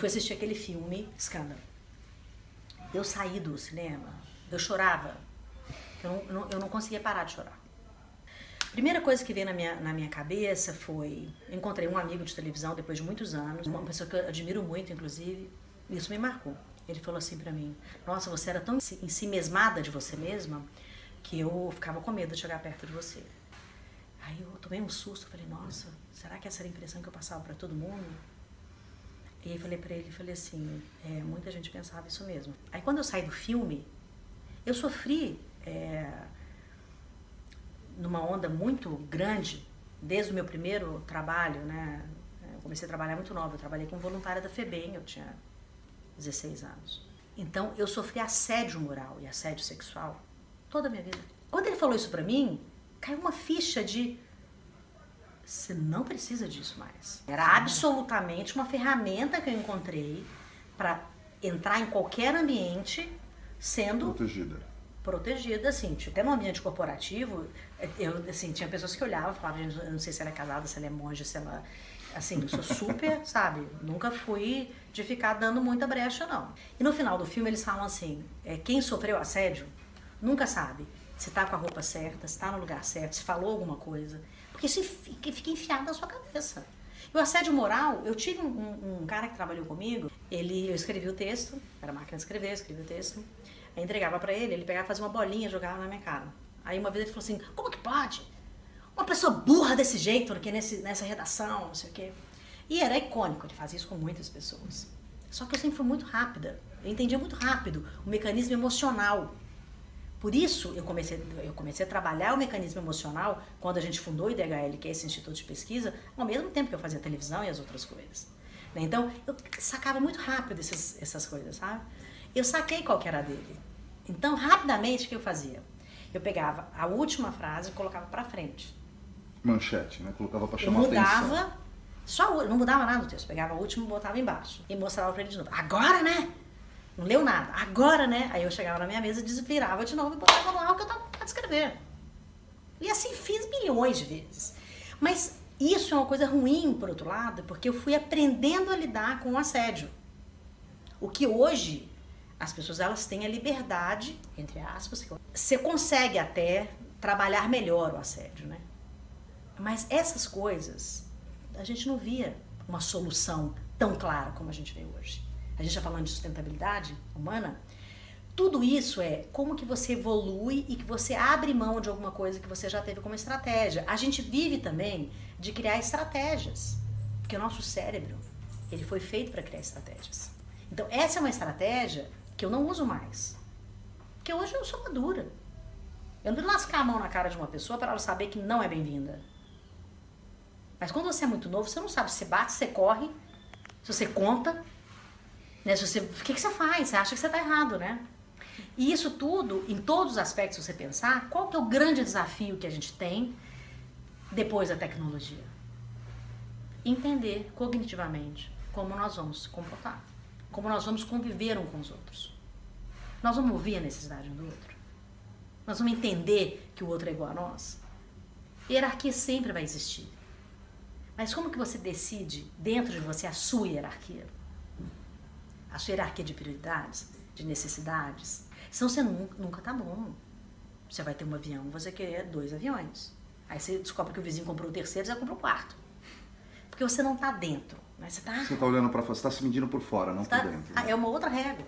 Fui assistir aquele filme, Escândalo. Eu saí do cinema, eu chorava. Eu não, eu não conseguia parar de chorar. Primeira coisa que veio na minha, na minha cabeça foi: encontrei um amigo de televisão depois de muitos anos, uma pessoa que eu admiro muito, inclusive, e isso me marcou. Ele falou assim para mim: Nossa, você era tão em si mesmada de você mesma que eu ficava com medo de chegar perto de você. Aí eu tomei um susto, falei: Nossa, será que essa era a impressão que eu passava para todo mundo? E aí falei para ele, falei assim, é, muita gente pensava isso mesmo. Aí quando eu saí do filme, eu sofri é, numa onda muito grande, desde o meu primeiro trabalho, né? Eu comecei a trabalhar muito nova, eu trabalhei como voluntária da FEBEM, eu tinha 16 anos. Então eu sofri assédio moral e assédio sexual toda a minha vida. Quando ele falou isso pra mim, caiu uma ficha de você não precisa disso mais. Era absolutamente uma ferramenta que eu encontrei para entrar em qualquer ambiente sendo protegida protegida, assim, tipo, até no ambiente corporativo, eu, assim, tinha pessoas que olhavam e falavam, eu não sei se ela é casada, se ela é monja, se ela, assim, eu sou super, sabe, nunca fui de ficar dando muita brecha, não. E no final do filme eles falam assim, é, quem sofreu assédio nunca sabe se tá com a roupa certa, se tá no lugar certo, se falou alguma coisa, porque isso fica, enfiado na sua cabeça. E o assédio moral, eu tive um, um, cara que trabalhou comigo, ele, eu escrevi o texto, era máquina de escrever, escrevi o texto, Aí entregava para ele, ele pegava, fazia uma bolinha jogava na minha cara. Aí uma vez ele falou assim: como que pode? Uma pessoa burra desse jeito, aqui nesse, nessa redação, não sei o quê. E era icônico, ele fazia isso com muitas pessoas. Só que eu sempre fui muito rápida. Eu entendia muito rápido o mecanismo emocional. Por isso, eu comecei, eu comecei a trabalhar o mecanismo emocional quando a gente fundou o IDHL, que é esse Instituto de Pesquisa, ao mesmo tempo que eu fazia televisão e as outras coisas. Né? Então, eu sacava muito rápido essas, essas coisas, sabe? Eu saquei qual que era dele. Então, rapidamente, o que eu fazia? Eu pegava a última frase e colocava para frente. Manchete, né? Colocava para chamar eu mudava, atenção. Só, não mudava nada do texto. Pegava a última e botava embaixo. E mostrava para ele de novo. Agora, né? Não leu nada. Agora, né? Aí eu chegava na minha mesa, desvirava de novo e botava lá o que eu estava para escrever. E assim fiz milhões de vezes. Mas isso é uma coisa ruim, por outro lado, porque eu fui aprendendo a lidar com o assédio. O que hoje as pessoas elas têm a liberdade, entre aspas, você consegue até trabalhar melhor o assédio, né? Mas essas coisas a gente não via uma solução tão clara como a gente vê hoje. A gente está falando de sustentabilidade humana. Tudo isso é como que você evolui e que você abre mão de alguma coisa que você já teve como estratégia. A gente vive também de criar estratégias, porque o nosso cérebro ele foi feito para criar estratégias. Então essa é uma estratégia que eu não uso mais. Porque hoje eu sou madura. Eu não vou lascar a mão na cara de uma pessoa para ela saber que não é bem-vinda. Mas quando você é muito novo, você não sabe se você bate, se você corre, se você conta, né? Se você, o que, que você faz? Você acha que você está errado, né? E isso tudo, em todos os aspectos, você pensar, qual que é o grande desafio que a gente tem depois da tecnologia? Entender cognitivamente como nós vamos se comportar como nós vamos conviver um com os outros. Nós vamos ouvir a necessidade um do outro. Nós vamos entender que o outro é igual a nós. Hierarquia sempre vai existir. Mas como que você decide dentro de você a sua hierarquia? A sua hierarquia de prioridades, de necessidades. Senão você nunca, tá bom. Você vai ter um avião, você quer dois aviões. Aí você descobre que o vizinho comprou o terceiro, você comprou o quarto. Porque você não está dentro. Mas você está. Você está olhando para fora, você está se medindo por fora, não tá, por dentro. Né? É uma outra regra.